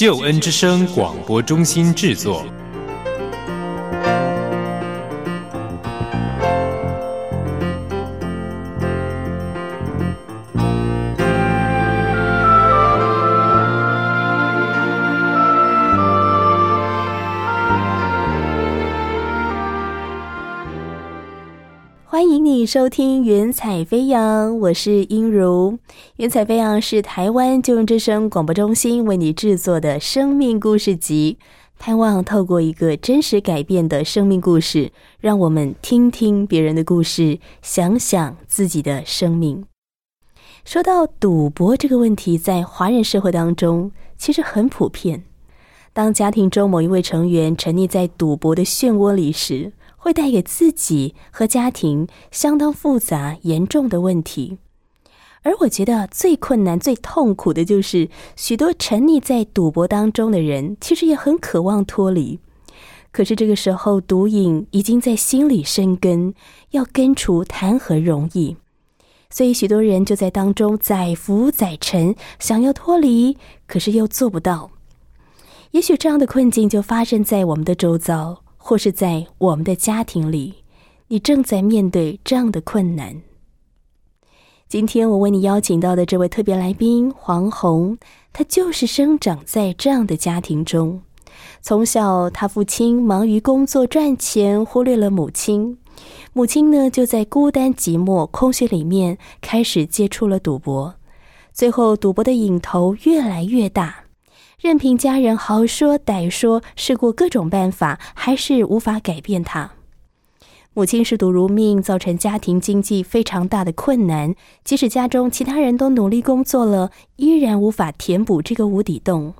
救恩之声广播中心制作。收听《云彩飞扬》，我是英如。《云彩飞扬》是台湾救恩之声广播中心为你制作的生命故事集，盼望透过一个真实改变的生命故事，让我们听听别人的故事，想想自己的生命。说到赌博这个问题，在华人社会当中其实很普遍。当家庭中某一位成员沉溺在赌博的漩涡里时，会带给自己和家庭相当复杂、严重的问题，而我觉得最困难、最痛苦的就是许多沉溺在赌博当中的人，其实也很渴望脱离，可是这个时候毒瘾已经在心里生根，要根除谈何容易？所以许多人就在当中载浮载沉，想要脱离，可是又做不到。也许这样的困境就发生在我们的周遭。或是在我们的家庭里，你正在面对这样的困难。今天我为你邀请到的这位特别来宾黄鸿，他就是生长在这样的家庭中。从小，他父亲忙于工作赚钱，忽略了母亲。母亲呢，就在孤单寂寞、空虚里面开始接触了赌博，最后赌博的瘾头越来越大。任凭家人好说歹说，试过各种办法，还是无法改变他。母亲嗜赌如命，造成家庭经济非常大的困难。即使家中其他人都努力工作了，依然无法填补这个无底洞，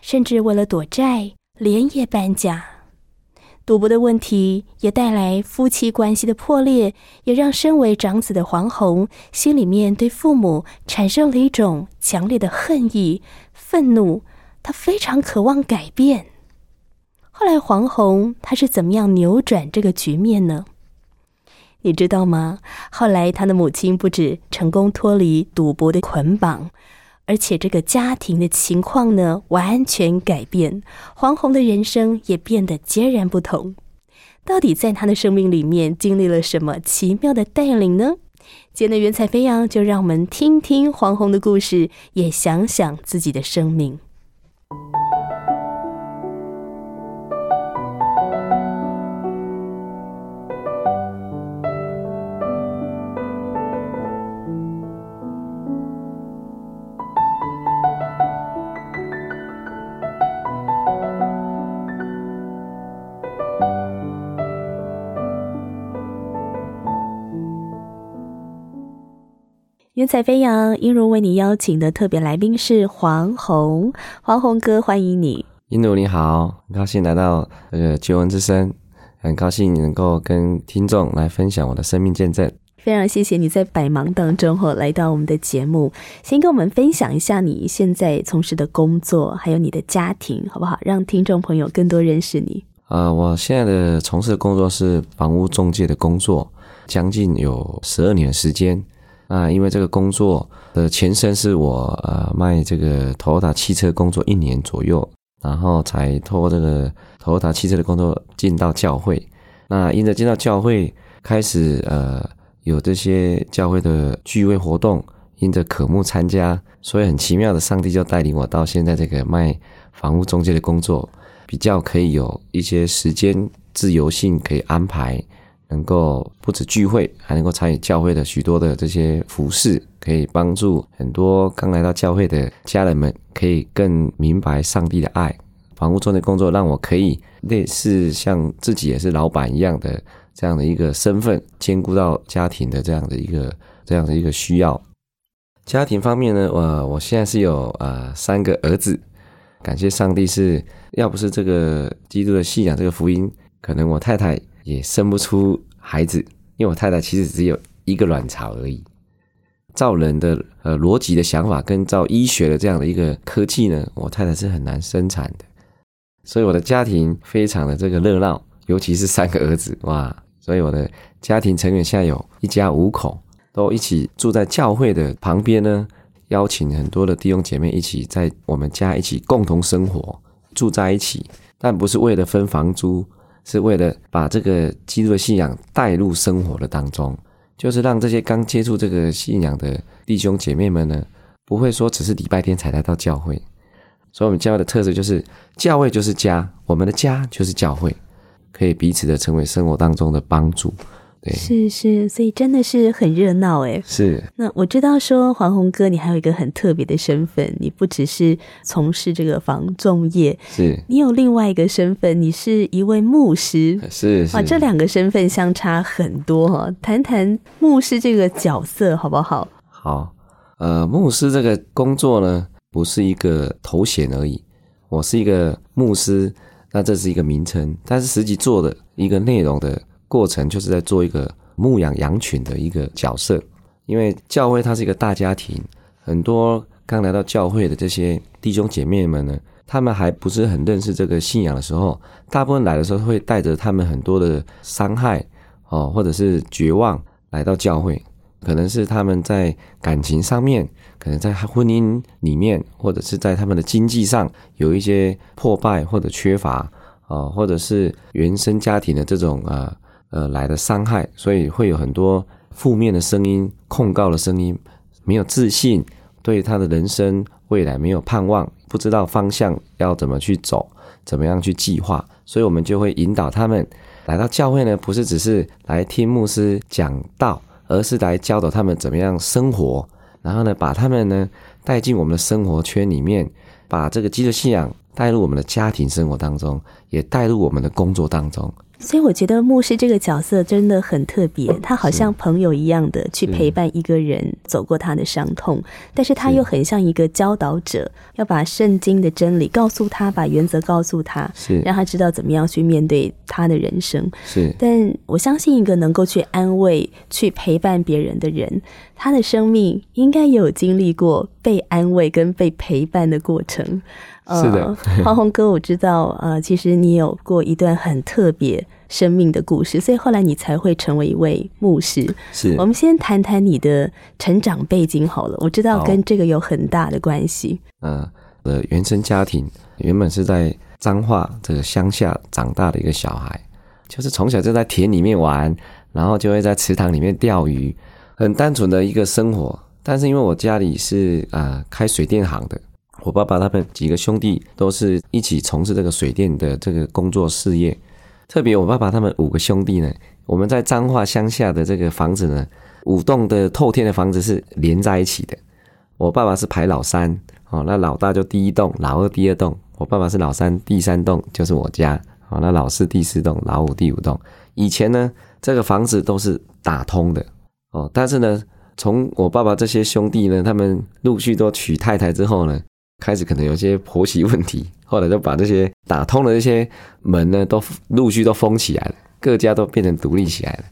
甚至为了躲债，连夜搬家。赌博的问题也带来夫妻关系的破裂，也让身为长子的黄宏心里面对父母产生了一种强烈的恨意、愤怒。他非常渴望改变。后来，黄宏他是怎么样扭转这个局面呢？你知道吗？后来，他的母亲不止成功脱离赌博的捆绑，而且这个家庭的情况呢，完全改变。黄宏的人生也变得截然不同。到底在他的生命里面经历了什么奇妙的带领呢？今天的云彩飞扬，就让我们听听黄宏的故事，也想想自己的生命。云彩飞扬，英如为你邀请的特别来宾是黄宏，黄宏哥，欢迎你。英如你好，很高兴来到这个救恩之声，很高兴能够跟听众来分享我的生命见证。非常谢谢你在百忙当中哈来到我们的节目，先跟我们分享一下你现在从事的工作，还有你的家庭，好不好？让听众朋友更多认识你。呃，我现在的从事的工作是房屋中介的工作，将近有十二年的时间。啊，因为这个工作的前身是我呃卖这个 Toyota 汽车工作一年左右，然后才托这个 Toyota 汽车的工作进到教会。那因着进到教会，开始呃有这些教会的聚会活动，因着渴慕参加，所以很奇妙的，上帝就带领我到现在这个卖房屋中介的工作，比较可以有一些时间自由性可以安排。能够不止聚会，还能够参与教会的许多的这些服饰，可以帮助很多刚来到教会的家人们，可以更明白上帝的爱。房屋中的工作让我可以类似像自己也是老板一样的这样的一个身份，兼顾到家庭的这样的一个这样的一个需要。家庭方面呢，我我现在是有呃三个儿子，感谢上帝，是要不是这个基督的信仰这个福音，可能我太太也生不出孩子，因为我太太其实只有一个卵巢而已。照人的呃逻辑的想法，跟照医学的这样的一个科技呢，我太太是很难生产的。所以我的家庭非常的这个热闹，尤其是三个儿子哇！所以我的家庭成员现在有一家五口，都一起住在教会的旁边呢。邀请很多的弟兄姐妹一起在我们家一起共同生活，住在一起，但不是为了分房租，是为了把这个基督的信仰带入生活的当中，就是让这些刚接触这个信仰的弟兄姐妹们呢，不会说只是礼拜天才来到教会。所以，我们教会的特色就是，教会就是家，我们的家就是教会，可以彼此的成为生活当中的帮助。对，是是，所以真的是很热闹诶。是。那我知道说黄宏哥，你还有一个很特别的身份，你不只是从事这个房仲业，是你有另外一个身份，你是一位牧师。是是。哇，这两个身份相差很多哈，谈谈牧师这个角色好不好？好，呃，牧师这个工作呢，不是一个头衔而已，我是一个牧师，那这是一个名称，但是实际做的一个内容的过程，就是在做一个牧养羊群的一个角色。因为教会它是一个大家庭，很多刚来到教会的这些弟兄姐妹们呢，他们还不是很认识这个信仰的时候，大部分来的时候会带着他们很多的伤害哦，或者是绝望来到教会。可能是他们在感情上面，可能在婚姻里面，或者是在他们的经济上有一些破败或者缺乏哦，或者是原生家庭的这种啊呃来的伤害，所以会有很多负面的声音、控告的声音，没有自信，对他的人生未来没有盼望，不知道方向要怎么去走，怎么样去计划，所以我们就会引导他们来到教会呢，不是只是来听牧师讲道。而是来教导他们怎么样生活，然后呢，把他们呢带进我们的生活圈里面，把这个基督信仰带入我们的家庭生活当中，也带入我们的工作当中。所以我觉得牧师这个角色真的很特别，他好像朋友一样的去陪伴一个人走过他的伤痛，但是他又很像一个教导者，要把圣经的真理告诉他，把原则告诉他，是让他知道怎么样去面对他的人生。是，但我相信一个能够去安慰、去陪伴别人的人，他的生命应该也有经历过被安慰跟被陪伴的过程。是的，黄宏哥，我知道，呃，其实你有过一段很特别生命的故事，所以后来你才会成为一位牧师。是，我们先谈谈你的成长背景好了，我知道跟这个有很大的关系。呃，我的原生家庭原本是在彰化这个乡下长大的一个小孩，就是从小就在田里面玩，然后就会在池塘里面钓鱼，很单纯的一个生活。但是因为我家里是啊、呃、开水电行的。我爸爸他们几个兄弟都是一起从事这个水电的这个工作事业。特别我爸爸他们五个兄弟呢，我们在彰化乡下的这个房子呢，五栋的透天的房子是连在一起的。我爸爸是排老三，哦，那老大就第一栋，老二第二栋。我爸爸是老三，第三栋就是我家，哦，那老四第四栋，老五第五栋。以前呢，这个房子都是打通的，哦，但是呢，从我爸爸这些兄弟呢，他们陆续都娶太太之后呢。开始可能有些婆媳问题，后来就把这些打通的这些门呢，都陆续都封起来了，各家都变成独立起来了。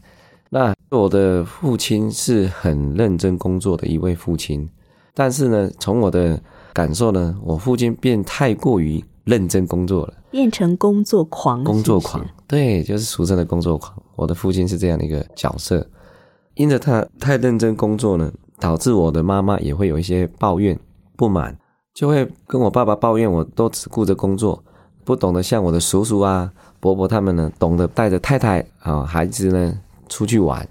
那我的父亲是很认真工作的一位父亲，但是呢，从我的感受呢，我父亲变太过于认真工作了，变成工作狂。工作狂，对，就是俗称的工作狂。我的父亲是这样的一个角色，因着他太认真工作呢，导致我的妈妈也会有一些抱怨、不满。就会跟我爸爸抱怨，我都只顾着工作，不懂得像我的叔叔啊、伯伯他们呢，懂得带着太太啊、孩子呢出去玩。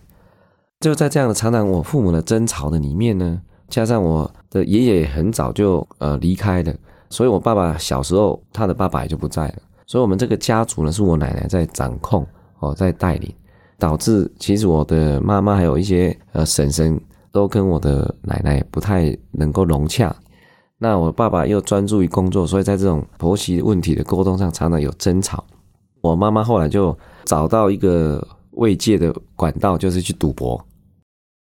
就在这样的常常我父母的争吵的里面呢，加上我的爷爷很早就呃离开了，所以我爸爸小时候他的爸爸也就不在了，所以我们这个家族呢是我奶奶在掌控哦，在带领，导致其实我的妈妈还有一些呃婶婶都跟我的奶奶不太能够融洽。那我爸爸又专注于工作，所以在这种婆媳问题的沟通上，常常有争吵。我妈妈后来就找到一个慰藉的管道，就是去赌博。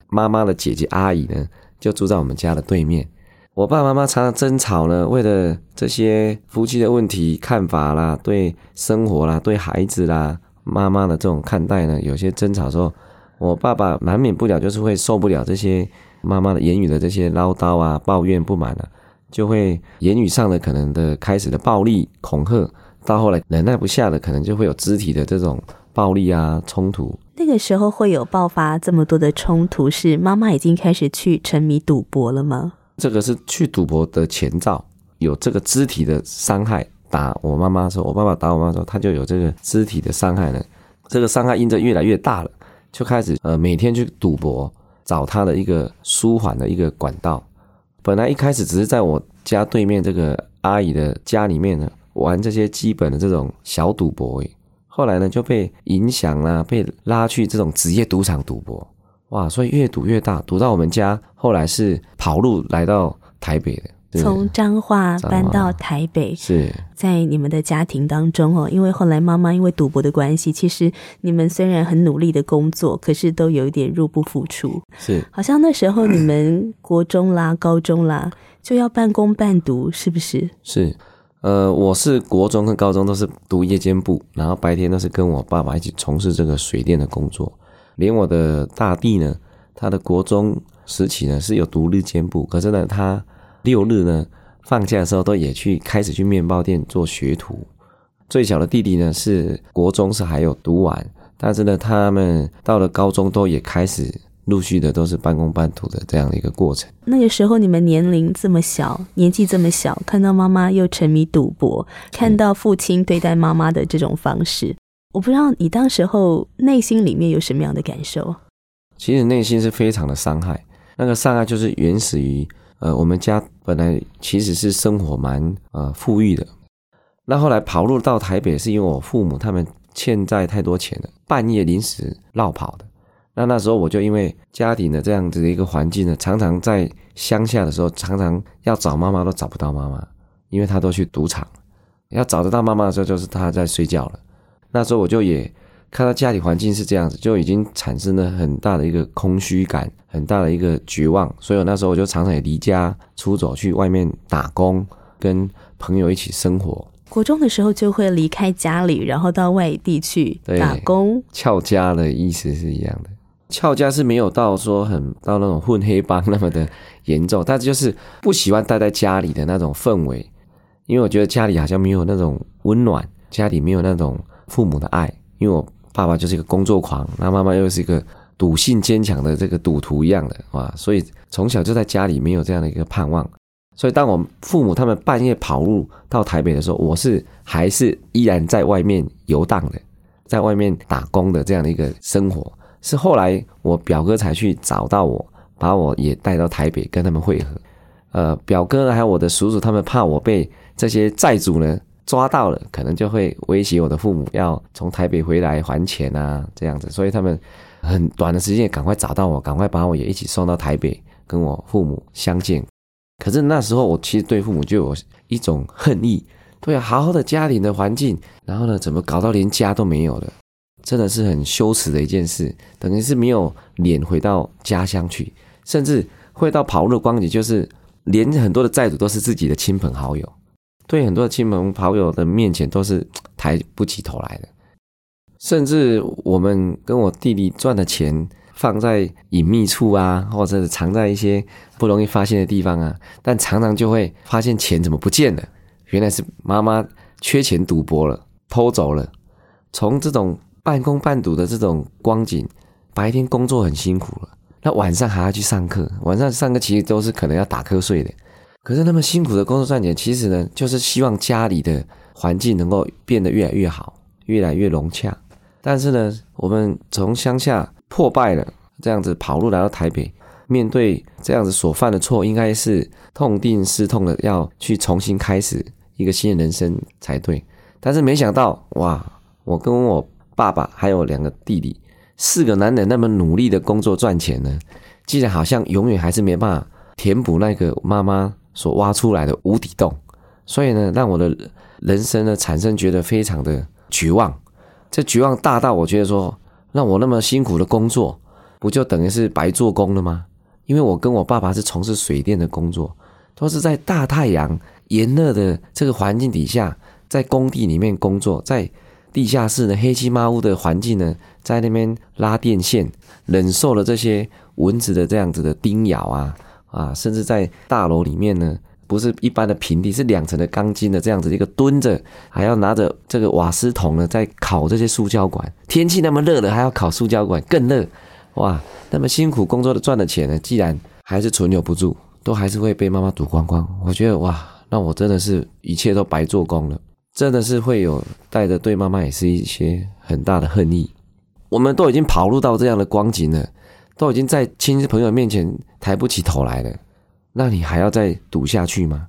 妈妈的姐姐阿姨呢，就住在我们家的对面。我爸爸妈妈常常争吵呢，为了这些夫妻的问题、看法啦，对生活啦，对孩子啦，妈妈的这种看待呢，有些争吵的时候，我爸爸难免不了就是会受不了这些妈妈的言语的这些唠叨啊、抱怨、不满啊，就会言语上的可能的开始的暴力恐吓，到后来忍耐不下的，可能就会有肢体的这种暴力啊冲突。那个时候会有爆发这么多的冲突，是妈妈已经开始去沉迷赌博了吗？这个是去赌博的前兆，有这个肢体的伤害。打我妈妈的时候，我爸爸打我妈妈的时候，他就有这个肢体的伤害了。这个伤害因着越来越大了，就开始呃每天去赌博，找他的一个舒缓的一个管道。本来一开始只是在我家对面这个阿姨的家里面呢玩这些基本的这种小赌博诶。后来呢，就被影响了，被拉去这种职业赌场赌博，哇！所以越赌越大，赌到我们家后来是跑路来到台北的，从彰化搬到台北。是在你们的家庭当中哦，因为后来妈妈因为赌博的关系，其实你们虽然很努力的工作，可是都有一点入不敷出。是，好像那时候你们国中啦、高中啦，就要半工半读，是不是？是。呃，我是国中跟高中都是读夜间部，然后白天都是跟我爸爸一起从事这个水电的工作。连我的大弟呢，他的国中时期呢是有读日间部，可是呢，他六日呢放假的时候都也去开始去面包店做学徒。最小的弟弟呢是国中是还有读完，但是呢，他们到了高中都也开始。陆续的都是半工半读的这样的一个过程。那个时候你们年龄这么小，年纪这么小，看到妈妈又沉迷赌博，看到父亲对待妈妈的这种方式，我不知道你当时候内心里面有什么样的感受？其实内心是非常的伤害。那个伤害就是原始于呃，我们家本来其实是生活蛮呃富裕的，那后来跑路到台北是因为我父母他们欠债太多钱了，半夜临时落跑的。那那时候我就因为家庭的这样子的一个环境呢，常常在乡下的时候，常常要找妈妈都找不到妈妈，因为她都去赌场。要找得到妈妈的时候，就是她在睡觉了。那时候我就也看到家里环境是这样子，就已经产生了很大的一个空虚感，很大的一个绝望。所以我那时候我就常常也离家出走，去外面打工，跟朋友一起生活。国中的时候就会离开家里，然后到外地去打工。翘家的意思是一样的。翘家是没有到说很到那种混黑帮那么的严重，但是就是不喜欢待在家里的那种氛围，因为我觉得家里好像没有那种温暖，家里没有那种父母的爱。因为我爸爸就是一个工作狂，那妈妈又是一个赌性坚强的这个赌徒一样的，哇，所以从小就在家里没有这样的一个盼望。所以当我父母他们半夜跑路到台北的时候，我是还是依然在外面游荡的，在外面打工的这样的一个生活。是后来我表哥才去找到我，把我也带到台北跟他们会合。呃，表哥还有我的叔叔，他们怕我被这些债主呢抓到了，可能就会威胁我的父母要从台北回来还钱啊，这样子。所以他们很短的时间赶快找到我，赶快把我也一起送到台北跟我父母相见。可是那时候我其实对父母就有一种恨意，对啊，好好的家庭的环境，然后呢，怎么搞到连家都没有了？真的是很羞耻的一件事，等于是没有脸回到家乡去，甚至会到跑路的光景，就是连很多的债主都是自己的亲朋好友，对很多的亲朋好友的面前都是 抬不起头来的，甚至我们跟我弟弟赚的钱放在隐秘处啊，或者是藏在一些不容易发现的地方啊，但常常就会发现钱怎么不见了，原来是妈妈缺钱赌博了，偷走了，从这种。半工半读的这种光景，白天工作很辛苦了，那晚上还要去上课。晚上上课其实都是可能要打瞌睡的。可是那么辛苦的工作赚钱，其实呢，就是希望家里的环境能够变得越来越好，越来越融洽。但是呢，我们从乡下破败了，这样子跑路来到台北，面对这样子所犯的错，应该是痛定思痛的，要去重新开始一个新的人生才对。但是没想到，哇，我跟我。爸爸还有两个弟弟，四个男人那么努力的工作赚钱呢，竟然好像永远还是没办法填补那个妈妈所挖出来的无底洞，所以呢，让我的人生呢产生觉得非常的绝望。这绝望大到我觉得说，让我那么辛苦的工作，不就等于是白做工了吗？因为我跟我爸爸是从事水电的工作，都是在大太阳炎热的这个环境底下，在工地里面工作，在地下室的黑漆麻屋的环境呢，在那边拉电线，忍受了这些蚊子的这样子的叮咬啊啊，甚至在大楼里面呢，不是一般的平地，是两层的钢筋的这样子一个蹲着，还要拿着这个瓦斯桶呢，在烤这些塑胶管。天气那么热了，还要烤塑胶管，更热。哇，那么辛苦工作的赚的钱呢，既然还是存留不住，都还是会被妈妈赌光光。我觉得哇，那我真的是一切都白做工了，真的是会有带着对妈妈也是一些很大的恨意。我们都已经跑入到这样的光景了，都已经在亲戚朋友面前抬不起头来了，那你还要再赌下去吗？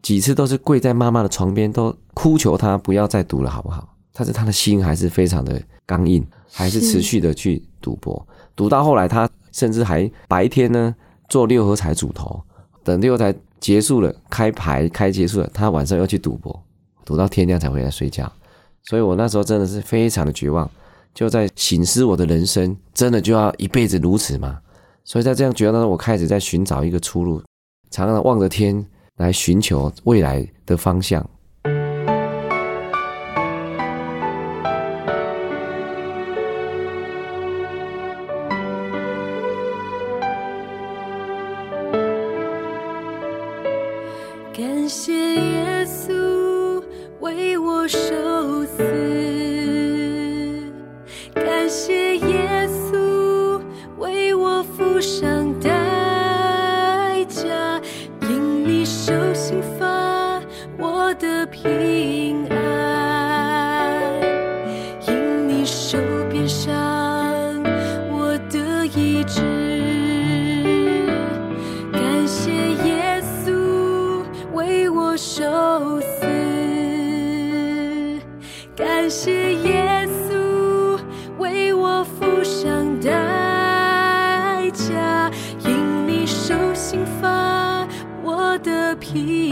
几次都是跪在妈妈的床边，都哭求她不要再赌了，好不好？但是她的心还是非常的刚硬，还是持续的去赌博。赌到后来，他甚至还白天呢做六合彩主头，等六合彩结束了，开牌开结束了，他晚上又去赌博，赌到天亮才回来睡觉。所以我那时候真的是非常的绝望，就在醒思我的人生，真的就要一辈子如此吗？所以在这样绝望当中，我开始在寻找一个出路，常常望着天来寻求未来的方向。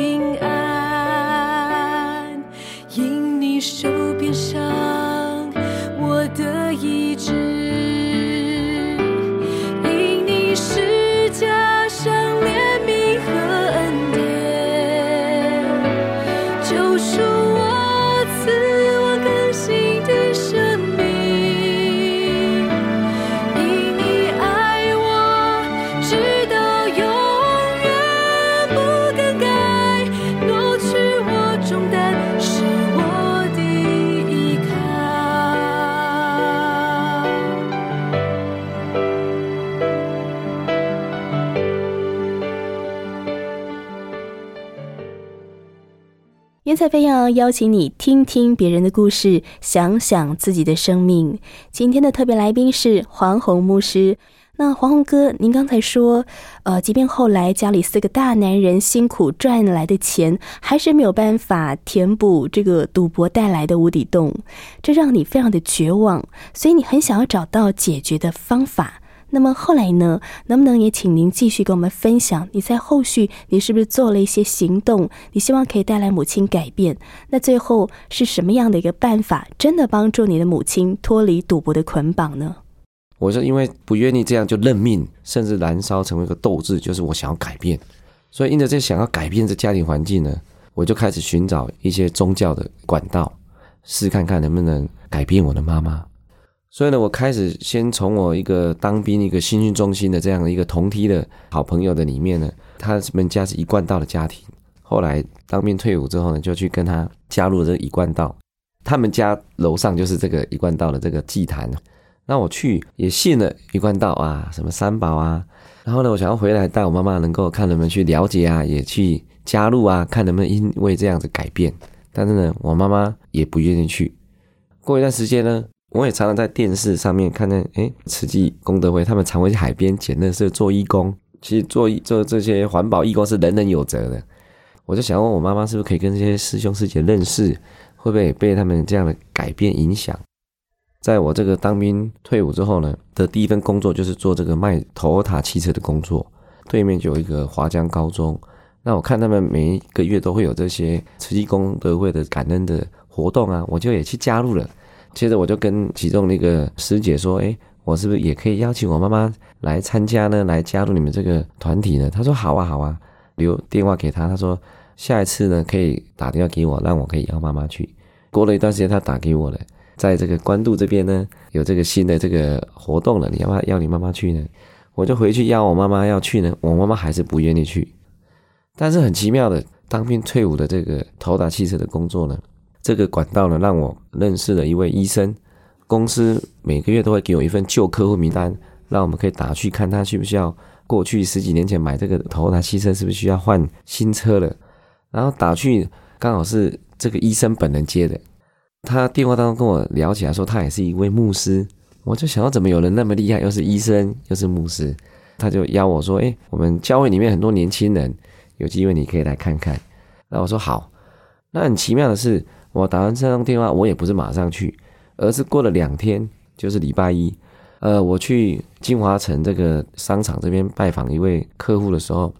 云彩飞扬邀请你听听别人的故事，想想自己的生命。今天的特别来宾是黄宏牧师。那黄宏哥，您刚才说，呃，即便后来家里四个大男人辛苦赚来的钱，还是没有办法填补这个赌博带来的无底洞，这让你非常的绝望，所以你很想要找到解决的方法。那么后来呢？能不能也请您继续跟我们分享？你在后续你是不是做了一些行动？你希望可以带来母亲改变？那最后是什么样的一个办法，真的帮助你的母亲脱离赌博的捆绑呢？我是因为不愿意这样就认命，甚至燃烧成为一个斗志，就是我想要改变。所以因着这想要改变这家庭环境呢，我就开始寻找一些宗教的管道，试看看能不能改变我的妈妈。所以呢，我开始先从我一个当兵一个新训中心的这样的一个同梯的好朋友的里面呢，他们家是一贯道的家庭。后来当兵退伍之后呢，就去跟他加入这个一贯道。他们家楼上就是这个一贯道的这个祭坛。那我去也信了一贯道啊，什么三宝啊。然后呢，我想要回来带我妈妈能够看能不能去了解啊，也去加入啊，看能不能因为这样子改变。但是呢，我妈妈也不愿意去。过一段时间呢。我也常常在电视上面看见，诶，慈济功德会他们常会去海边捡垃圾做义工。其实做做这些环保义工是人人有责的。我就想问我妈妈，是不是可以跟这些师兄师姐认识？会不会被他们这样的改变影响？在我这个当兵退伍之后呢，的第一份工作就是做这个卖头塔汽车的工作。对面就有一个华江高中，那我看他们每一个月都会有这些慈济功德会的感恩的活动啊，我就也去加入了。接着我就跟其中那个师姐说：“诶，我是不是也可以邀请我妈妈来参加呢？来加入你们这个团体呢？”她说：“好啊，好啊。”留电话给她。”她说下一次呢可以打电话给我，让我可以邀妈妈去。过了一段时间，她打给我了，在这个关渡这边呢有这个新的这个活动了，你要不要邀你妈妈去呢？我就回去邀我妈妈要去呢，我妈妈还是不愿意去。但是很奇妙的，当兵退伍的这个头打汽车的工作呢，这个管道呢让我认识了一位医生，公司每个月都会给我一份旧客户名单，让我们可以打去看他需不需要。过去十几年前买这个头台汽车是不是需要换新车了？然后打去刚好是这个医生本人接的，他电话当中跟我聊起来说他也是一位牧师，我就想到怎么有人那么厉害，又是医生又是牧师，他就邀我说：“诶，我们教会里面很多年轻人，有机会你可以来看看。”然后我说好。那很奇妙的是，我打完这通电话，我也不是马上去，而是过了两天，就是礼拜一。呃，我去金华城这个商场这边拜访一位客户的时候，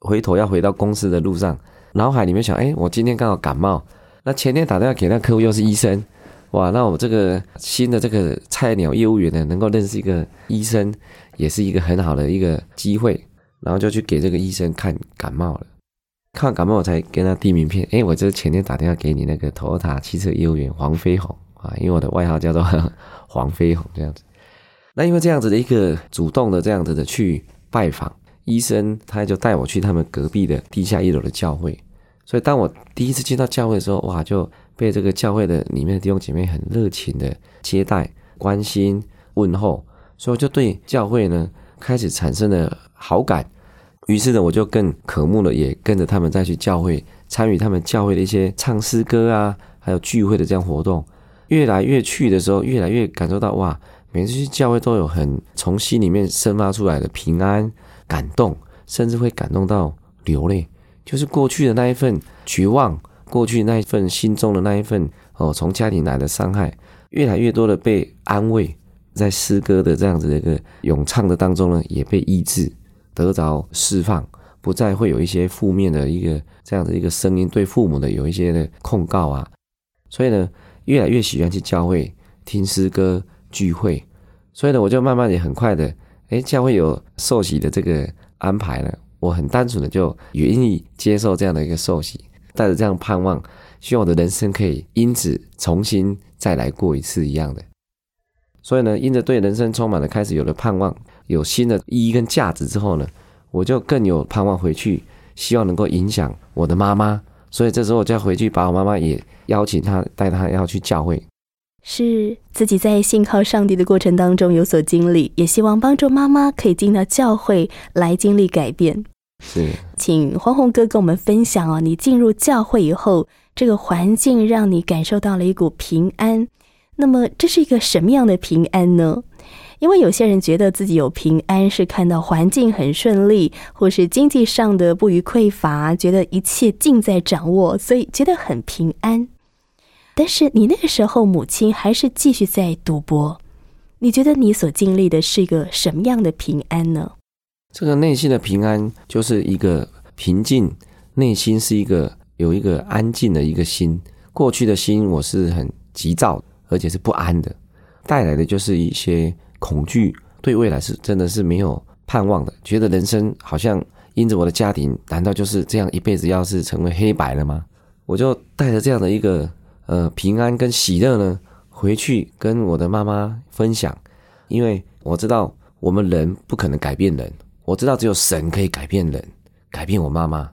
回头要回到公司的路上，脑海里面想，哎，我今天刚好感冒，那前天打电话给那客户又是医生，哇，那我这个新的这个菜鸟业务员呢，能够认识一个医生，也是一个很好的一个机会，然后就去给这个医生看感冒了，看感冒我才跟他递名片，哎，我这前天打电话给你那个 Toyota 汽车业务员黄飞鸿啊，因为我的外号叫做 黄飞鸿这样子。那因为这样子的一个主动的这样子的去拜访医生，他就带我去他们隔壁的地下一楼的教会。所以当我第一次进到教会的时候，哇，就被这个教会的里面的弟兄姐妹很热情的接待、关心、问候，所以我就对教会呢开始产生了好感。于是呢，我就更渴慕了，也跟着他们再去教会参与他们教会的一些唱诗歌啊，还有聚会的这样活动。越来越去的时候，越来越感受到哇。每次去教会都有很从心里面生发出来的平安、感动，甚至会感动到流泪。就是过去的那一份绝望，过去那一份心中的那一份哦，从家庭来的伤害，越来越多的被安慰，在诗歌的这样子的一个咏唱的当中呢，也被医治，得着释放，不再会有一些负面的一个这样的一个声音，对父母的有一些的控告啊。所以呢，越来越喜欢去教会听诗歌。聚会，所以呢，我就慢慢也很快的，哎，教会有受洗的这个安排了，我很单纯的就愿意接受这样的一个受洗，带着这样盼望，希望我的人生可以因此重新再来过一次一样的。所以呢，因着对人生充满了开始有了盼望，有新的意义跟价值之后呢，我就更有盼望回去，希望能够影响我的妈妈。所以这时候我就要回去把我妈妈也邀请她，带她要去教会。是自己在信靠上帝的过程当中有所经历，也希望帮助妈妈可以进到教会来经历改变。是，请黄宏哥跟我们分享哦，你进入教会以后，这个环境让你感受到了一股平安。那么这是一个什么样的平安呢？因为有些人觉得自己有平安是看到环境很顺利，或是经济上的不虞匮乏，觉得一切尽在掌握，所以觉得很平安。但是你那个时候母亲还是继续在赌博，你觉得你所经历的是一个什么样的平安呢？这个内心的平安就是一个平静，内心是一个有一个安静的一个心。过去的心我是很急躁，而且是不安的，带来的就是一些恐惧，对未来是真的是没有盼望的，觉得人生好像因着我的家庭，难道就是这样一辈子要是成为黑白了吗？我就带着这样的一个。呃，平安跟喜乐呢，回去跟我的妈妈分享，因为我知道我们人不可能改变人，我知道只有神可以改变人，改变我妈妈。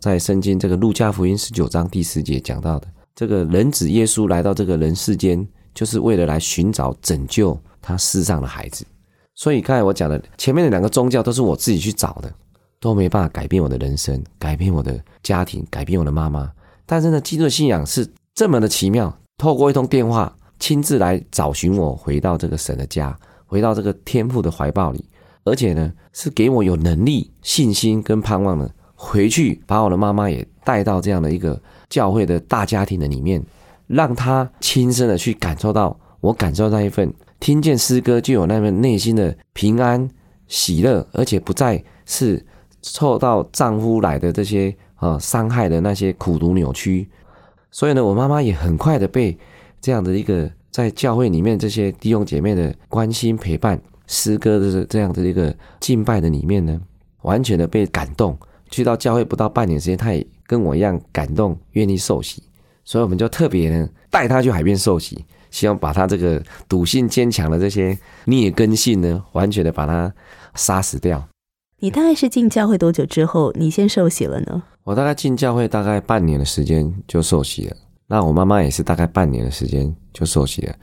在圣经这个路加福音十九章第十节讲到的，这个人子耶稣来到这个人世间，就是为了来寻找拯救他世上的孩子。所以刚才我讲的前面的两个宗教都是我自己去找的，都没办法改变我的人生，改变我的家庭，改变我的妈妈。但是呢，基督的信仰是。这么的奇妙，透过一通电话，亲自来找寻我，回到这个神的家，回到这个天父的怀抱里，而且呢，是给我有能力、信心跟盼望呢，回去把我的妈妈也带到这样的一个教会的大家庭的里面，让她亲身的去感受到，我感受到一份听见诗歌就有那份内心的平安、喜乐，而且不再是受到丈夫来的这些啊伤害的那些苦毒扭曲。所以呢，我妈妈也很快的被这样的一个在教会里面这些弟兄姐妹的关心陪伴、诗歌的这样的一个敬拜的里面呢，完全的被感动，去到教会不到半年时间，他也跟我一样感动，愿意受洗，所以我们就特别呢带他去海边受洗，希望把他这个赌性坚强的这些劣根性呢，完全的把它杀死掉。你大概是进教会多久之后，你先受洗了呢？我大概进教会大概半年的时间就受洗了，那我妈妈也是大概半年的时间就受洗了，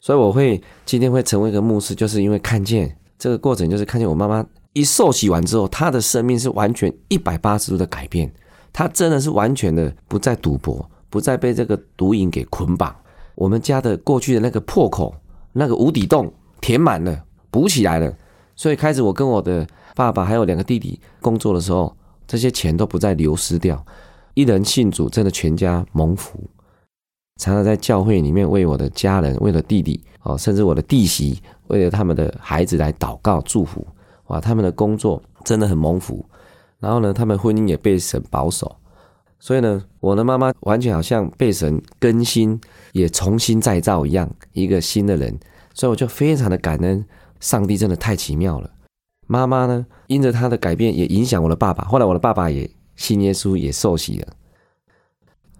所以我会今天会成为一个牧师，就是因为看见这个过程，就是看见我妈妈一受洗完之后，她的生命是完全一百八十度的改变，她真的是完全的不再赌博，不再被这个毒瘾给捆绑，我们家的过去的那个破口，那个无底洞填满了，补起来了，所以开始我跟我的爸爸还有两个弟弟工作的时候。这些钱都不再流失掉，一人信主，真的全家蒙福。常常在教会里面为我的家人、为了弟弟哦，甚至我的弟媳，为了他们的孩子来祷告祝福。哇，他们的工作真的很蒙福。然后呢，他们婚姻也被神保守。所以呢，我的妈妈完全好像被神更新，也重新再造一样，一个新的人。所以我就非常的感恩，上帝真的太奇妙了。妈妈呢，因着她的改变，也影响我的爸爸。后来我的爸爸也信耶稣，也受洗了。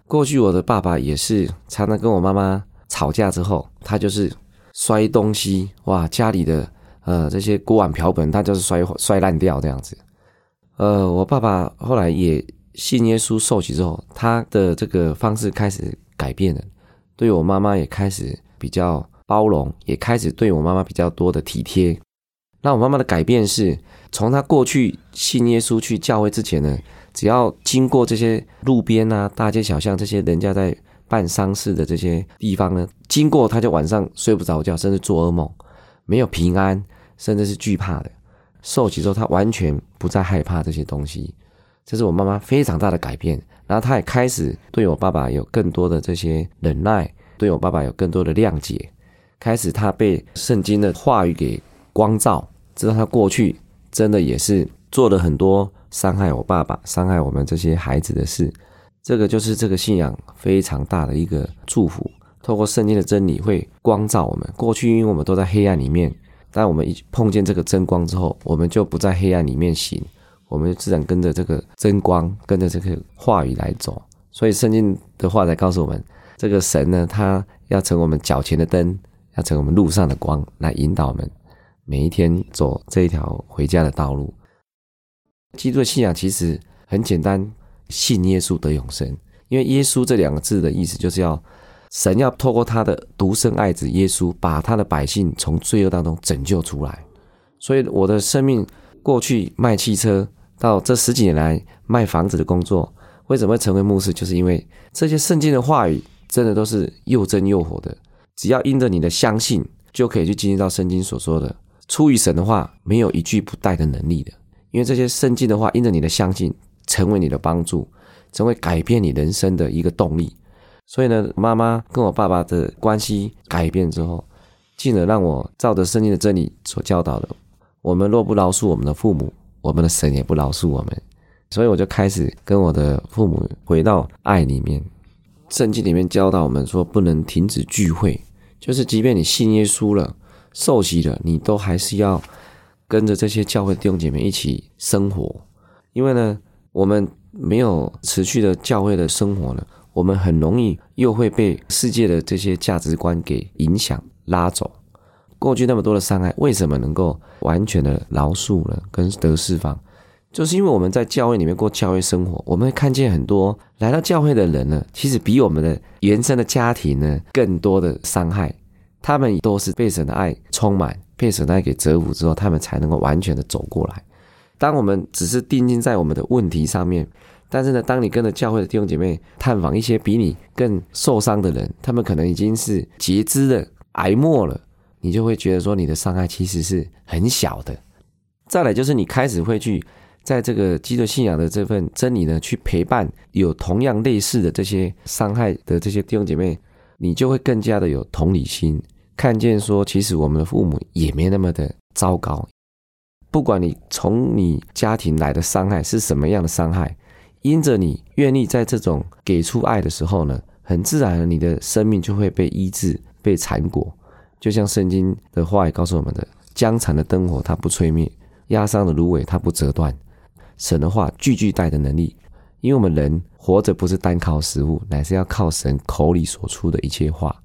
过去我的爸爸也是常常跟我妈妈吵架之后，他就是摔东西，哇，家里的呃这些锅碗瓢盆，他就是摔摔烂掉这样子。呃，我爸爸后来也信耶稣受洗之后，他的这个方式开始改变了，对我妈妈也开始比较包容，也开始对我妈妈比较多的体贴。那我妈妈的改变是，从她过去信耶稣去教会之前呢，只要经过这些路边啊、大街小巷这些人家在办丧事的这些地方呢，经过她就晚上睡不着觉，甚至做噩梦，没有平安，甚至是惧怕的。受洗之后，她完全不再害怕这些东西，这是我妈妈非常大的改变。然后她也开始对我爸爸有更多的这些忍耐，对我爸爸有更多的谅解，开始她被圣经的话语给光照。知道他过去真的也是做了很多伤害我爸爸、伤害我们这些孩子的事，这个就是这个信仰非常大的一个祝福。透过圣经的真理会光照我们。过去因为我们都在黑暗里面，但我们一碰见这个真光之后，我们就不在黑暗里面行，我们就自然跟着这个真光，跟着这个话语来走。所以圣经的话才告诉我们，这个神呢，他要成我们脚前的灯，要成我们路上的光，来引导我们。每一天走这一条回家的道路，基督的信仰其实很简单，信耶稣得永生。因为耶稣这两个字的意思就是要神要透过他的独生爱子耶稣，把他的百姓从罪恶当中拯救出来。所以我的生命过去卖汽车，到这十几年来卖房子的工作，为什么会成为牧师？就是因为这些圣经的话语真的都是又真又活的，只要因着你的相信，就可以去经历到圣经所说的。出于神的话，没有一句不带的能力的，因为这些圣经的话，因着你的相信，成为你的帮助，成为改变你人生的一个动力。所以呢，妈妈跟我爸爸的关系改变之后，进而让我照着圣经的真理所教导的，我们若不饶恕我们的父母，我们的神也不饶恕我们。所以我就开始跟我的父母回到爱里面。圣经里面教导我们说，不能停止聚会，就是即便你信耶稣了。受洗了，你都还是要跟着这些教会弟兄姐妹一起生活，因为呢，我们没有持续的教会的生活呢，我们很容易又会被世界的这些价值观给影响拉走。过去那么多的伤害，为什么能够完全的饶恕了跟得释放？就是因为我们在教会里面过教会生活，我们会看见很多来到教会的人呢，其实比我们的原生的家庭呢更多的伤害。他们都是被神的爱充满，被神的爱给折服之后，他们才能够完全的走过来。当我们只是定睛在我们的问题上面，但是呢，当你跟着教会的弟兄姐妹探访一些比你更受伤的人，他们可能已经是截肢的、癌末了，你就会觉得说你的伤害其实是很小的。再来就是你开始会去在这个基督信仰的这份真理呢，去陪伴有同样类似的这些伤害的这些弟兄姐妹。你就会更加的有同理心，看见说，其实我们的父母也没那么的糟糕。不管你从你家庭来的伤害是什么样的伤害，因着你愿意在这种给出爱的时候呢，很自然的，你的生命就会被医治、被缠裹。就像圣经的话也告诉我们的：将残的灯火它不吹灭，压伤的芦苇它不折断。神的话句句带的能力。因为我们人活着不是单靠食物，乃是要靠神口里所出的一切话。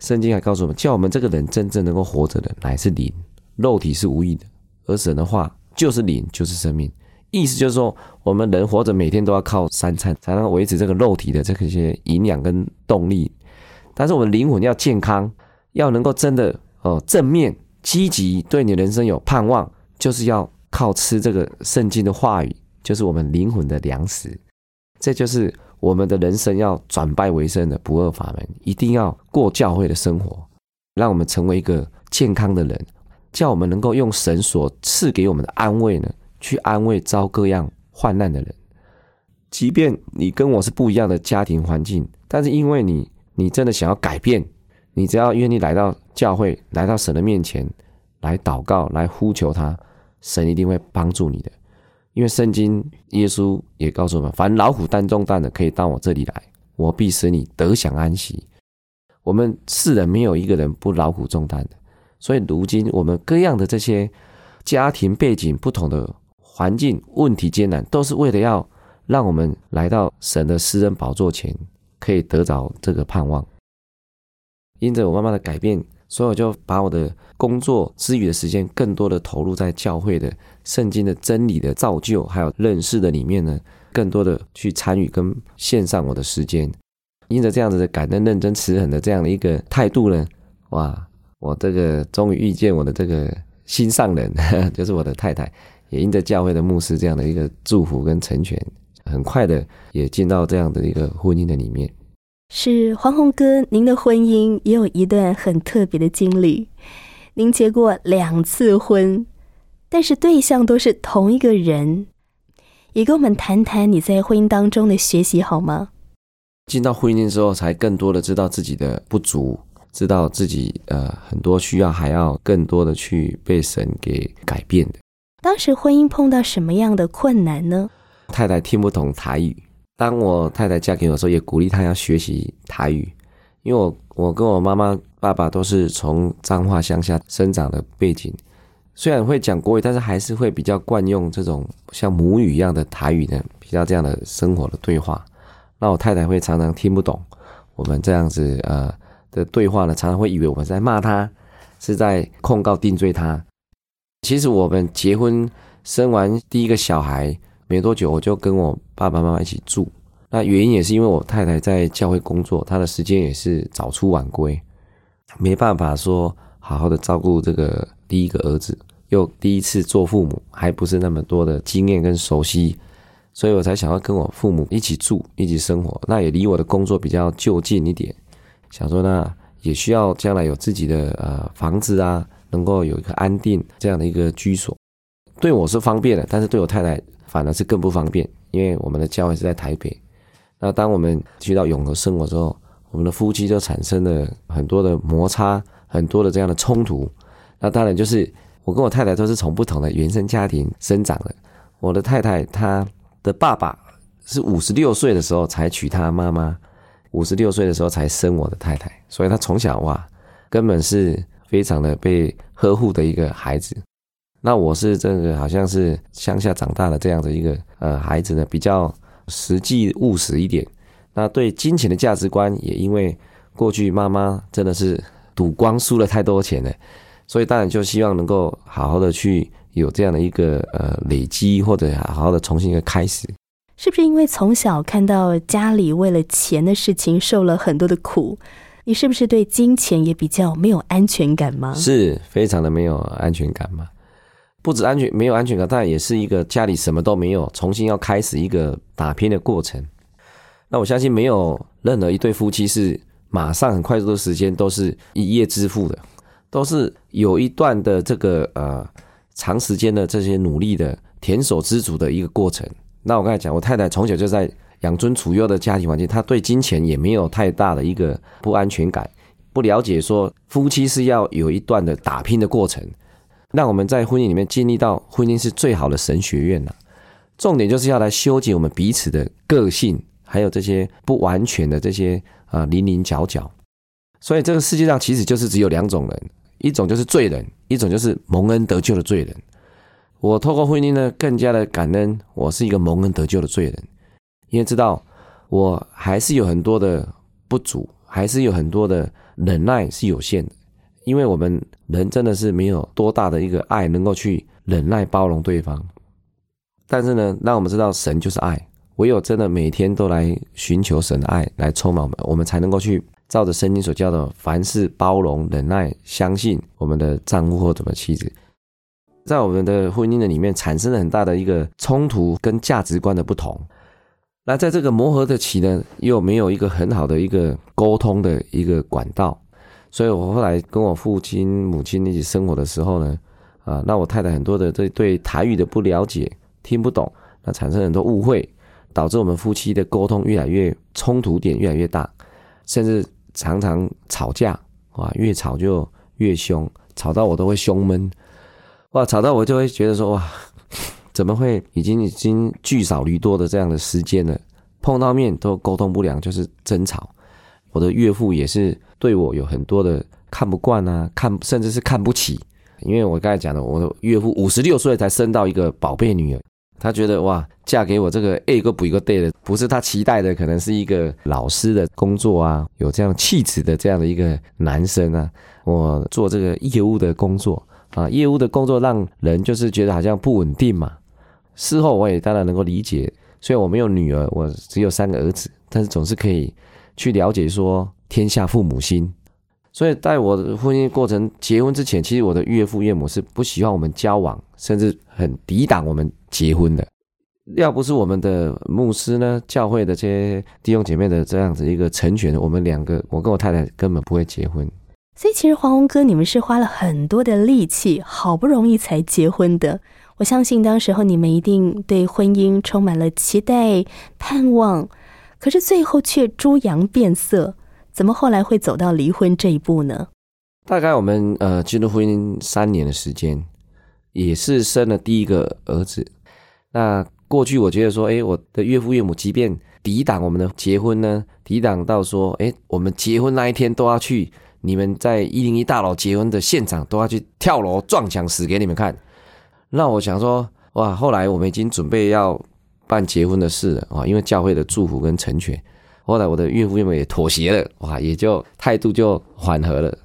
圣经还告诉我们，叫我们这个人真正能够活着的，乃是灵，肉体是无益的。而神的话就是灵，就是生命。意思就是说，我们人活着每天都要靠三餐，才能维持这个肉体的这个些营养跟动力。但是我们灵魂要健康，要能够真的哦正面积极，对你人生有盼望，就是要靠吃这个圣经的话语，就是我们灵魂的粮食。这就是我们的人生要转败为胜的不二法门，一定要过教会的生活，让我们成为一个健康的人，叫我们能够用神所赐给我们的安慰呢，去安慰遭各样患难的人。即便你跟我是不一样的家庭环境，但是因为你，你真的想要改变，你只要愿意来到教会，来到神的面前，来祷告，来呼求他，神一定会帮助你的。因为圣经耶稣也告诉我们，凡劳苦担重担的，可以到我这里来，我必使你得享安息。我们世人没有一个人不劳苦重担的，所以如今我们各样的这些家庭背景不同的环境问题艰难，都是为了要让我们来到神的私人宝座前，可以得着这个盼望。因着我妈妈的改变。所以我就把我的工作之余的时间，更多的投入在教会的圣经的真理的造就，还有认识的里面呢，更多的去参与跟献上我的时间。因着这样子的感恩、认真、慈恒的这样的一个态度呢，哇，我这个终于遇见我的这个心上人，就是我的太太，也因着教会的牧师这样的一个祝福跟成全，很快的也进到这样的一个婚姻的里面。是黄宏哥，您的婚姻也有一段很特别的经历。您结过两次婚，但是对象都是同一个人。也跟我们谈谈你在婚姻当中的学习好吗？进到婚姻之后，才更多的知道自己的不足，知道自己呃很多需要，还要更多的去被神给改变的。当时婚姻碰到什么样的困难呢？太太听不懂台语。当我太太嫁给我的时候，也鼓励她要学习台语，因为我我跟我妈妈、爸爸都是从彰化乡下生长的背景，虽然会讲国语，但是还是会比较惯用这种像母语一样的台语的，比较这样的生活的对话。那我太太会常常听不懂我们这样子呃的对话呢，常常会以为我们在骂她，是在控告定罪她。其实我们结婚生完第一个小孩。没多久，我就跟我爸爸妈妈一起住。那原因也是因为我太太在教会工作，她的时间也是早出晚归，没办法说好好的照顾这个第一个儿子，又第一次做父母，还不是那么多的经验跟熟悉，所以我才想要跟我父母一起住，一起生活。那也离我的工作比较就近一点，想说呢，也需要将来有自己的呃房子啊，能够有一个安定这样的一个居所，对我是方便的，但是对我太太。反而是更不方便，因为我们的教会是在台北。那当我们去到永和生活之后，我们的夫妻就产生了很多的摩擦，很多的这样的冲突。那当然就是我跟我太太都是从不同的原生家庭生长的。我的太太她的爸爸是五十六岁的时候才娶她妈妈，五十六岁的时候才生我的太太，所以她从小哇，根本是非常的被呵护的一个孩子。那我是这个好像是乡下长大的这样的一个呃孩子呢，比较实际务实一点。那对金钱的价值观也因为过去妈妈真的是赌光输了太多钱了，所以当然就希望能够好好的去有这样的一个呃累积，或者好好的重新一个开始。是不是因为从小看到家里为了钱的事情受了很多的苦，你是不是对金钱也比较没有安全感吗？是非常的没有安全感嘛。不止安全没有安全感，但也是一个家里什么都没有，重新要开始一个打拼的过程。那我相信没有任何一对夫妻是马上很快速的时间都是一夜致富的，都是有一段的这个呃长时间的这些努力的舔手知足的一个过程。那我刚才讲，我太太从小就在养尊处优的家庭环境，她对金钱也没有太大的一个不安全感，不了解说夫妻是要有一段的打拼的过程。让我们在婚姻里面经历到，婚姻是最好的神学院了。重点就是要来修剪我们彼此的个性，还有这些不完全的这些啊零零角角。所以这个世界上其实就是只有两种人，一种就是罪人，一种就是蒙恩得救的罪人。我透过婚姻呢，更加的感恩，我是一个蒙恩得救的罪人，因为知道我还是有很多的不足，还是有很多的忍耐是有限的，因为我们人真的是没有多大的一个爱能够去忍耐包容对方。但是呢，让我们知道神就是爱，唯有真的每天都来寻求神的爱来充满我们，我们才能够去照着圣经所教的，凡事包容、忍耐、相信我们的丈夫或者我们妻子，在我们的婚姻的里面产生了很大的一个冲突跟价值观的不同。那在这个磨合的期呢，又没有一个很好的一个沟通的一个管道，所以我后来跟我父亲、母亲一起生活的时候呢，啊，那我太太很多的对对台语的不了解。听不懂，那产生很多误会，导致我们夫妻的沟通越来越冲突点越来越大，甚至常常吵架，哇，越吵就越凶，吵到我都会胸闷，哇，吵到我就会觉得说，哇，怎么会已经已经聚少离多的这样的时间了，碰到面都沟通不良，就是争吵。我的岳父也是对我有很多的看不惯啊，看甚至是看不起，因为我刚才讲的，我的岳父五十六岁才生到一个宝贝女儿。他觉得哇，嫁给我这个一个补一个对的，不是他期待的，可能是一个老师的工作啊，有这样气质的这样的一个男生啊。我做这个业务的工作啊，业务的工作让人就是觉得好像不稳定嘛。事后我也当然能够理解，虽然我没有女儿，我只有三个儿子，但是总是可以去了解说天下父母心。所以在我的婚姻过程结婚之前，其实我的岳父岳母是不喜欢我们交往，甚至很抵挡我们。结婚的，要不是我们的牧师呢，教会的这些弟兄姐妹的这样子一个成全，我们两个，我跟我太太根本不会结婚。所以，其实黄宏哥，你们是花了很多的力气，好不容易才结婚的。我相信当时候你们一定对婚姻充满了期待、盼望，可是最后却猪羊变色，怎么后来会走到离婚这一步呢？大概我们呃进入婚姻三年的时间，也是生了第一个儿子。那过去我觉得说，哎，我的岳父岳母即便抵挡我们的结婚呢，抵挡到说，哎，我们结婚那一天都要去你们在一零一大楼结婚的现场，都要去跳楼撞墙死给你们看。那我想说，哇，后来我们已经准备要办结婚的事了啊，因为教会的祝福跟成全，后来我的岳父岳母也妥协了，哇，也就态度就缓和了，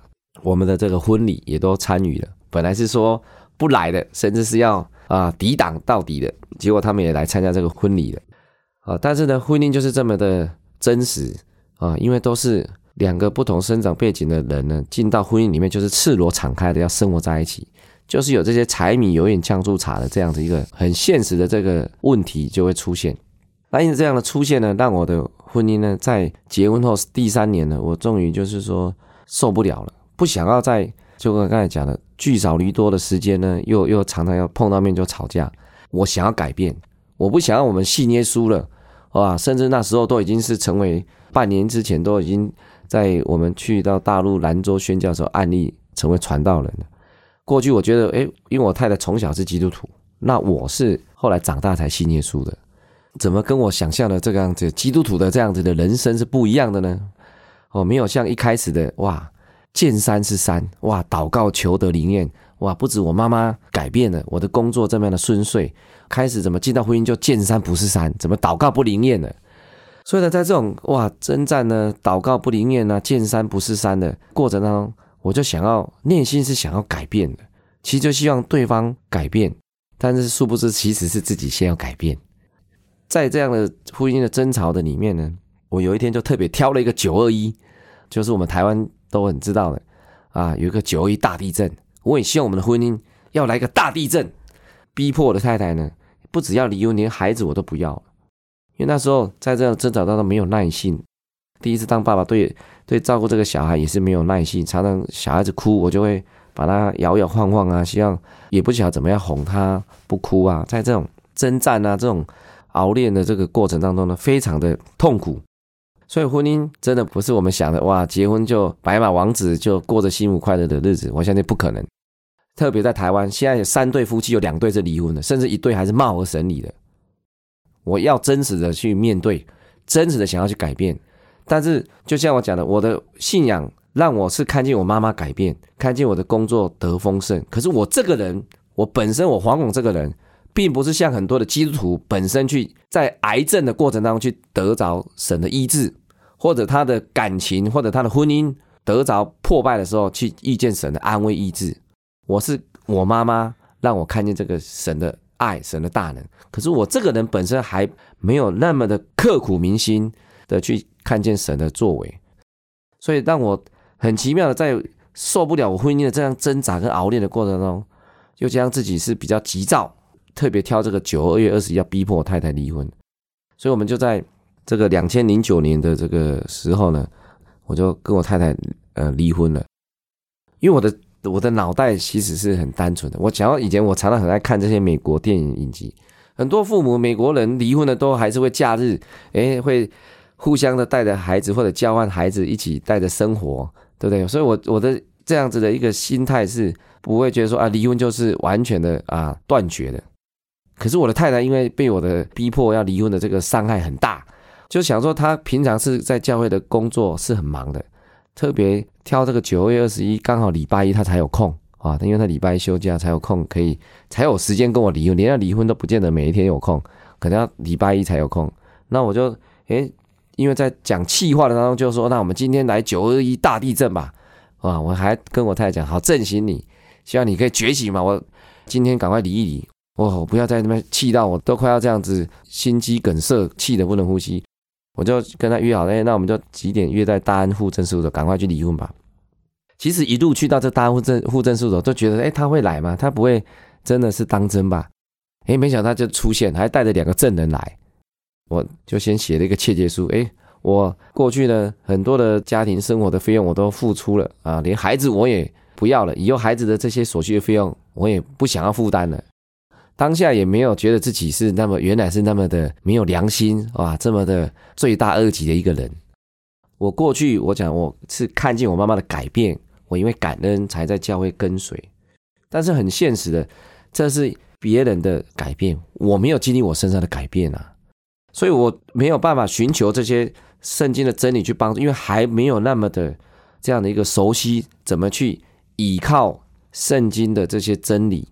我们的这个婚礼也都参与了。本来是说不来的，甚至是要。啊，抵挡到底的结果，他们也来参加这个婚礼了。啊，但是呢，婚姻就是这么的真实啊，因为都是两个不同生长背景的人呢，进到婚姻里面就是赤裸敞开的要生活在一起，就是有这些柴米油盐酱醋茶的这样子一个很现实的这个问题就会出现。那因为这样的出现呢，让我的婚姻呢，在结婚后第三年呢，我终于就是说受不了了，不想要再。就跟刚才讲的，聚少离多的时间呢，又又常常要碰到面就吵架。我想要改变，我不想要我们戏捏输了，哇！甚至那时候都已经是成为半年之前都已经在我们去到大陆兰州宣教时候案例成为传道人了。过去我觉得，哎，因为我太太从小是基督徒，那我是后来长大才信耶稣的，怎么跟我想象的这个样子基督徒的这样子的人生是不一样的呢？哦，没有像一开始的哇。见山是山，哇！祷告求得灵验，哇！不止我妈妈改变了，我的工作这么样的顺遂，开始怎么进到婚姻就见山不是山，怎么祷告不灵验了？所以呢，在这种哇征战呢，祷告不灵验呢，见山不是山的过程当中，我就想要内心是想要改变的，其实就希望对方改变，但是殊不知其实是自己先要改变。在这样的婚姻的争吵的里面呢，我有一天就特别挑了一个九二一，就是我们台湾。都很知道的啊，有一个九二一大地震，我也希望我们的婚姻要来个大地震，逼迫我的太太呢，不只要离婚，连孩子我都不要，因为那时候在这样争吵当中没有耐性，第一次当爸爸对对照顾这个小孩也是没有耐性，常常小孩子哭，我就会把他摇摇晃晃啊，希望也不晓得怎么样哄他不哭啊，在这种征战啊，这种熬练的这个过程当中呢，非常的痛苦。所以婚姻真的不是我们想的哇，结婚就白马王子就过着幸福快乐的日子，我相信不可能。特别在台湾，现在有三对夫妻，有两对是离婚的，甚至一对还是貌合神离的。我要真实的去面对，真实的想要去改变。但是就像我讲的，我的信仰让我是看见我妈妈改变，看见我的工作得丰盛。可是我这个人，我本身我黄勇这个人，并不是像很多的基督徒本身去在癌症的过程当中去得着神的医治，或者他的感情或者他的婚姻得着破败的时候去遇见神的安慰医治。我是我妈妈让我看见这个神的爱，神的大能。可是我这个人本身还没有那么的刻骨铭心的去看见神的作为，所以让我很奇妙的在受不了我婚姻的这样挣扎跟熬炼的过程中，又将自己是比较急躁。特别挑这个九二月二十一要逼迫我太太离婚，所以我们就在这个两千零九年的这个时候呢，我就跟我太太呃离婚了。因为我的我的脑袋其实是很单纯的，我讲到以前我常常很爱看这些美国电影影集，很多父母美国人离婚的都还是会假日，诶会互相的带着孩子或者交换孩子一起带着生活，对不对？所以我我的这样子的一个心态是不会觉得说啊离婚就是完全的啊断绝的。可是我的太太因为被我的逼迫要离婚的这个伤害很大，就想说她平常是在教会的工作是很忙的，特别挑这个九月二十一刚好礼拜一她才有空啊，因为她礼拜一休假才有空，可以才有时间跟我离婚，连要离婚都不见得每一天有空，可能要礼拜一才有空。那我就诶，因为在讲气话的当中就说，那我们今天来九二一大地震吧，啊，我还跟我太太讲，好振兴你，希望你可以崛起嘛，我今天赶快离一离。哦，不要在那边气到我都快要这样子心肌梗塞，气得不能呼吸。我就跟他约好，哎，那我们就几点约在大安户政事务所，赶快去离婚吧。其实一路去到这大安户政户政事务所，都觉得，哎，他会来吗？他不会真的是当真吧？哎，没想到他就出现，还带着两个证人来。我就先写了一个切结书，哎，我过去呢很多的家庭生活的费用我都付出了啊，连孩子我也不要了，以后孩子的这些所需的费用我也不想要负担了。当下也没有觉得自己是那么原来是那么的没有良心啊，这么的罪大恶极的一个人。我过去我讲我是看见我妈妈的改变，我因为感恩才在教会跟随。但是很现实的，这是别人的改变，我没有经历我身上的改变啊，所以我没有办法寻求这些圣经的真理去帮助，因为还没有那么的这样的一个熟悉怎么去倚靠圣经的这些真理。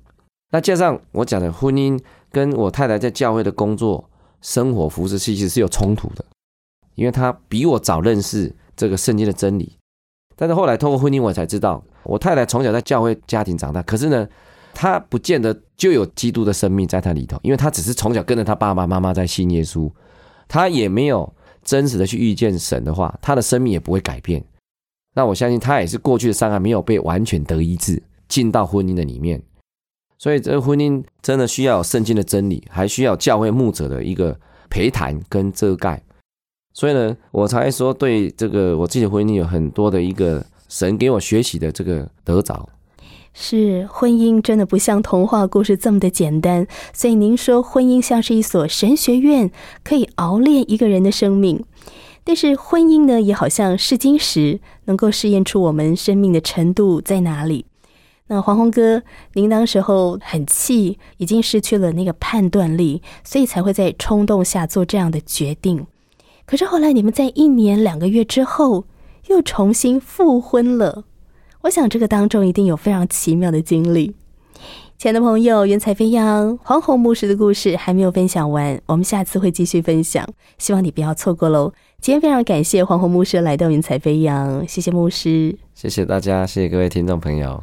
那加上我讲的婚姻跟我太太在教会的工作、生活、服侍，其实是有冲突的，因为她比我早认识这个圣经的真理。但是后来通过婚姻，我才知道，我太太从小在教会家庭长大，可是呢，他不见得就有基督的生命在他里头，因为他只是从小跟着他爸爸妈妈在信耶稣，他也没有真实的去遇见神的话，他的生命也不会改变。那我相信他也是过去的伤害没有被完全得医治，进到婚姻的里面。所以，这个婚姻真的需要圣经的真理，还需要教会牧者的一个陪谈跟遮盖。所以呢，我才说对这个我自己的婚姻有很多的一个神给我学习的这个得着。是婚姻真的不像童话故事这么的简单。所以您说婚姻像是一所神学院，可以熬炼一个人的生命。但是婚姻呢，也好像试金石，能够试验出我们生命的程度在哪里。那黄宏哥，您当时候很气，已经失去了那个判断力，所以才会在冲动下做这样的决定。可是后来你们在一年两个月之后又重新复婚了，我想这个当中一定有非常奇妙的经历。亲爱的朋友，云彩飞扬，黄宏牧师的故事还没有分享完，我们下次会继续分享，希望你不要错过喽。今天非常感谢黄宏牧师来到云彩飞扬，谢谢牧师，谢谢大家，谢谢各位听众朋友。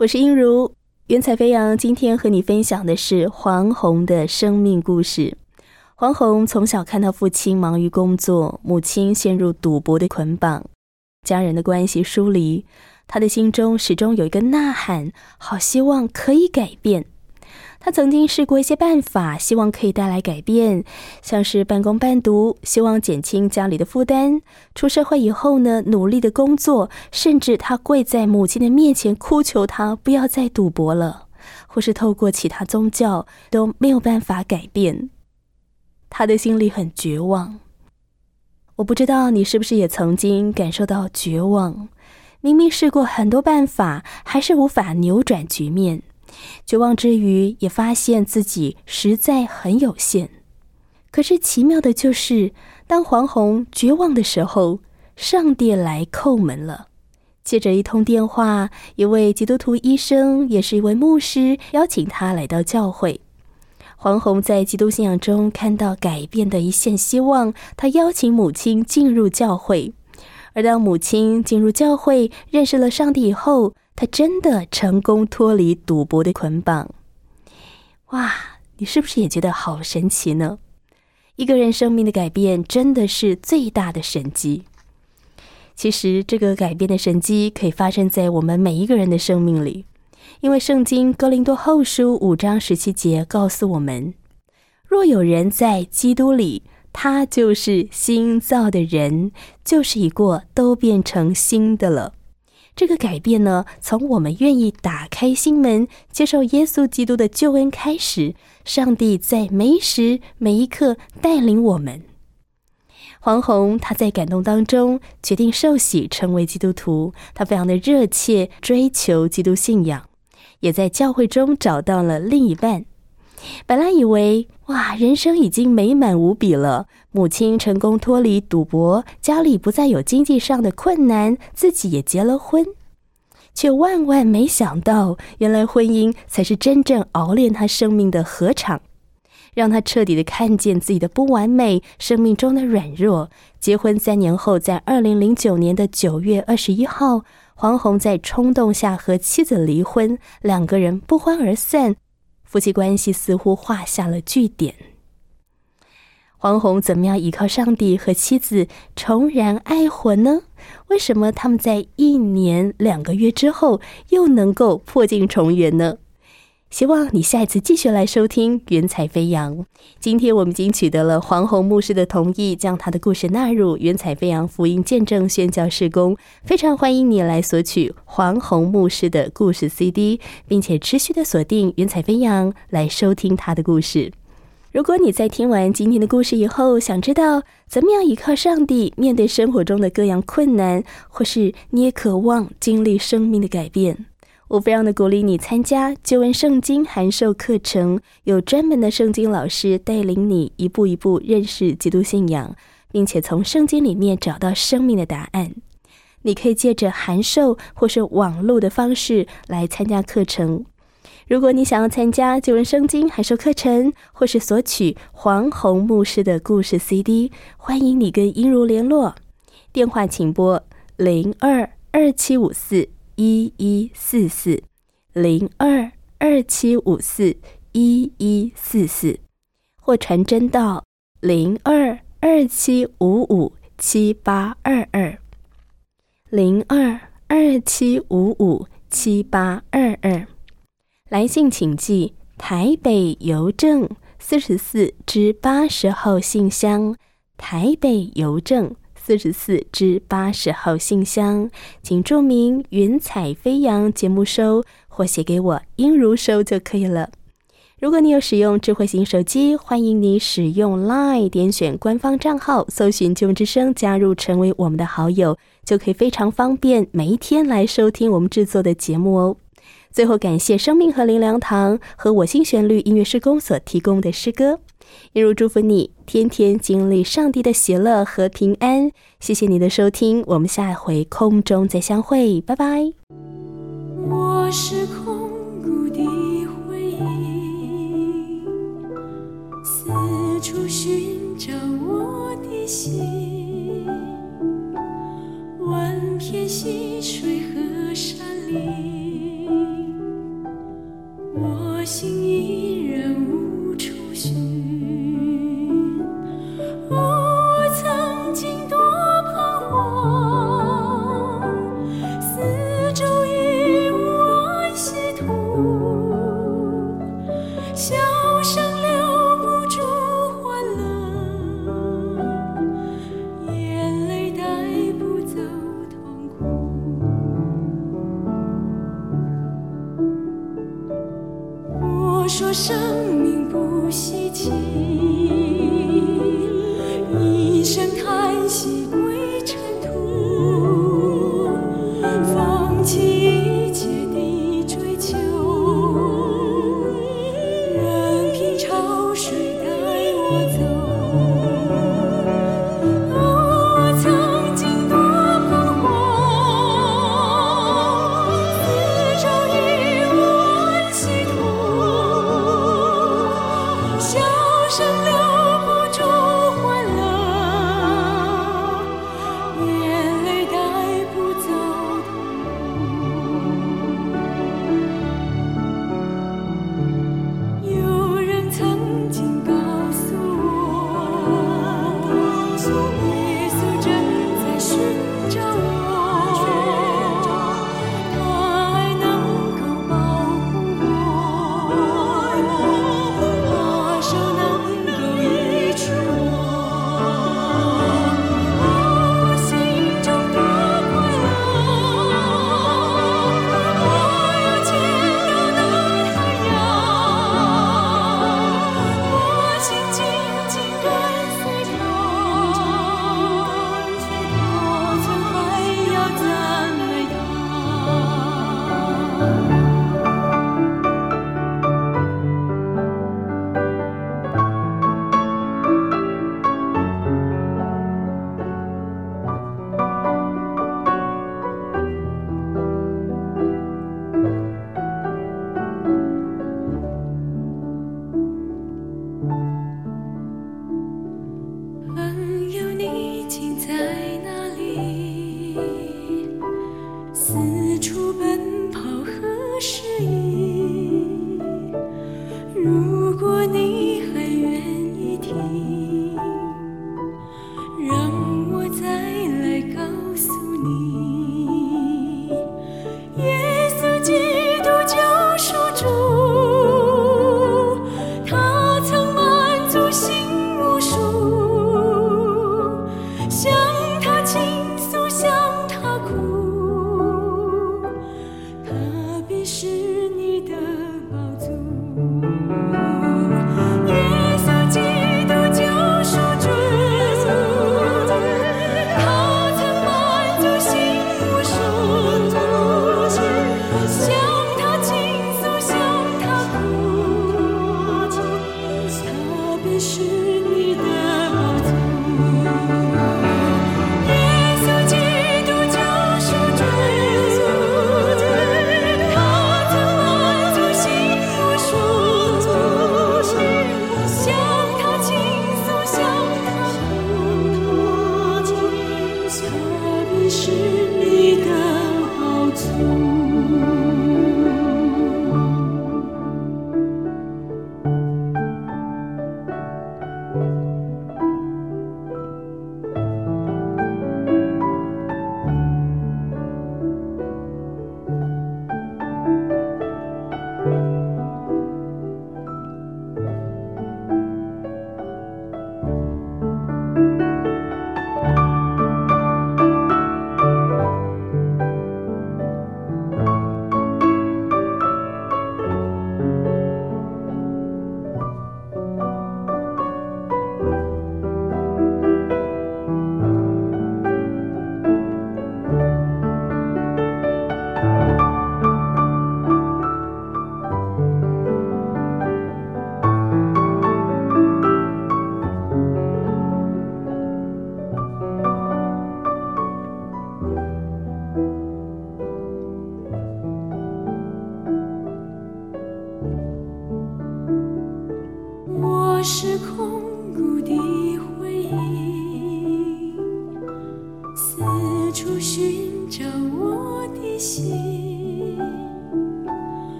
我是英如，云彩飞扬。今天和你分享的是黄宏的生命故事。黄宏从小看到父亲忙于工作，母亲陷入赌博的捆绑，家人的关系疏离，他的心中始终有一个呐喊，好希望可以改变。他曾经试过一些办法，希望可以带来改变，像是半工半读，希望减轻家里的负担。出社会以后呢，努力的工作，甚至他跪在母亲的面前哭求她不要再赌博了。或是透过其他宗教都没有办法改变。他的心里很绝望。我不知道你是不是也曾经感受到绝望？明明试过很多办法，还是无法扭转局面。绝望之余，也发现自己实在很有限。可是奇妙的就是，当黄宏绝望的时候，上帝来叩门了。借着一通电话，一位基督徒医生，也是一位牧师，邀请他来到教会。黄宏在基督信仰中看到改变的一线希望，他邀请母亲进入教会。而当母亲进入教会，认识了上帝以后，他真的成功脱离赌博的捆绑。哇，你是不是也觉得好神奇呢？一个人生命的改变，真的是最大的神迹。其实，这个改变的神迹可以发生在我们每一个人的生命里，因为圣经哥林多后书五章十七节告诉我们：若有人在基督里。他就是新造的人，旧事已过，都变成新的了。这个改变呢，从我们愿意打开心门，接受耶稣基督的救恩开始。上帝在每一时每一刻带领我们。黄宏他在感动当中决定受洗，成为基督徒。他非常的热切追求基督信仰，也在教会中找到了另一半。本来以为哇，人生已经美满无比了，母亲成功脱离赌博，家里不再有经济上的困难，自己也结了婚，却万万没想到，原来婚姻才是真正熬炼他生命的禾场，让他彻底的看见自己的不完美，生命中的软弱。结婚三年后，在二零零九年的九月二十一号，黄宏在冲动下和妻子离婚，两个人不欢而散。夫妻关系似乎画下了句点。黄宏怎么样依靠上帝和妻子重燃爱火呢？为什么他们在一年两个月之后又能够破镜重圆呢？希望你下一次继续来收听《云彩飞扬》。今天我们已经取得了黄宏牧师的同意，将他的故事纳入《云彩飞扬》福音见证宣教事工。非常欢迎你来索取黄宏牧师的故事 CD，并且持续的锁定《云彩飞扬》来收听他的故事。如果你在听完今天的故事以后，想知道怎么样依靠上帝面对生活中的各样困难，或是你也渴望经历生命的改变。我非常的鼓励你参加救恩圣经函授课程，有专门的圣经老师带领你一步一步认识基督信仰，并且从圣经里面找到生命的答案。你可以借着函授或是网络的方式来参加课程。如果你想要参加救恩圣经函授课程，或是索取黄宏牧师的故事 CD，欢迎你跟英如联络，电话请拨零二二七五四。一一四四零二二七五四一一四四，或传真到零二二七五五七八二二零二二七五五七八二二。来信请寄台北邮政四十四之八十号信箱，台北邮政。四十四至八十号信箱，请注明“云彩飞扬”节目收，或写给我“英如收”就可以了。如果你有使用智慧型手机，欢迎你使用 Line 点选官方账号，搜寻“救恩之声”，加入成为我们的好友，就可以非常方便每一天来收听我们制作的节目哦。最后，感谢生命和灵粮堂和我心旋律音乐施工所提供的诗歌。一如祝福你，天天经历上帝的喜乐和平安。谢谢你的收听，我们下回空中再相会，拜拜。我是空谷的回音，四处寻找我的心，万片溪水和山林，我心依然无。出曾经多彷徨四周一无土笑声留不住欢乐眼泪带不走痛苦我说生命不稀奇，一声叹息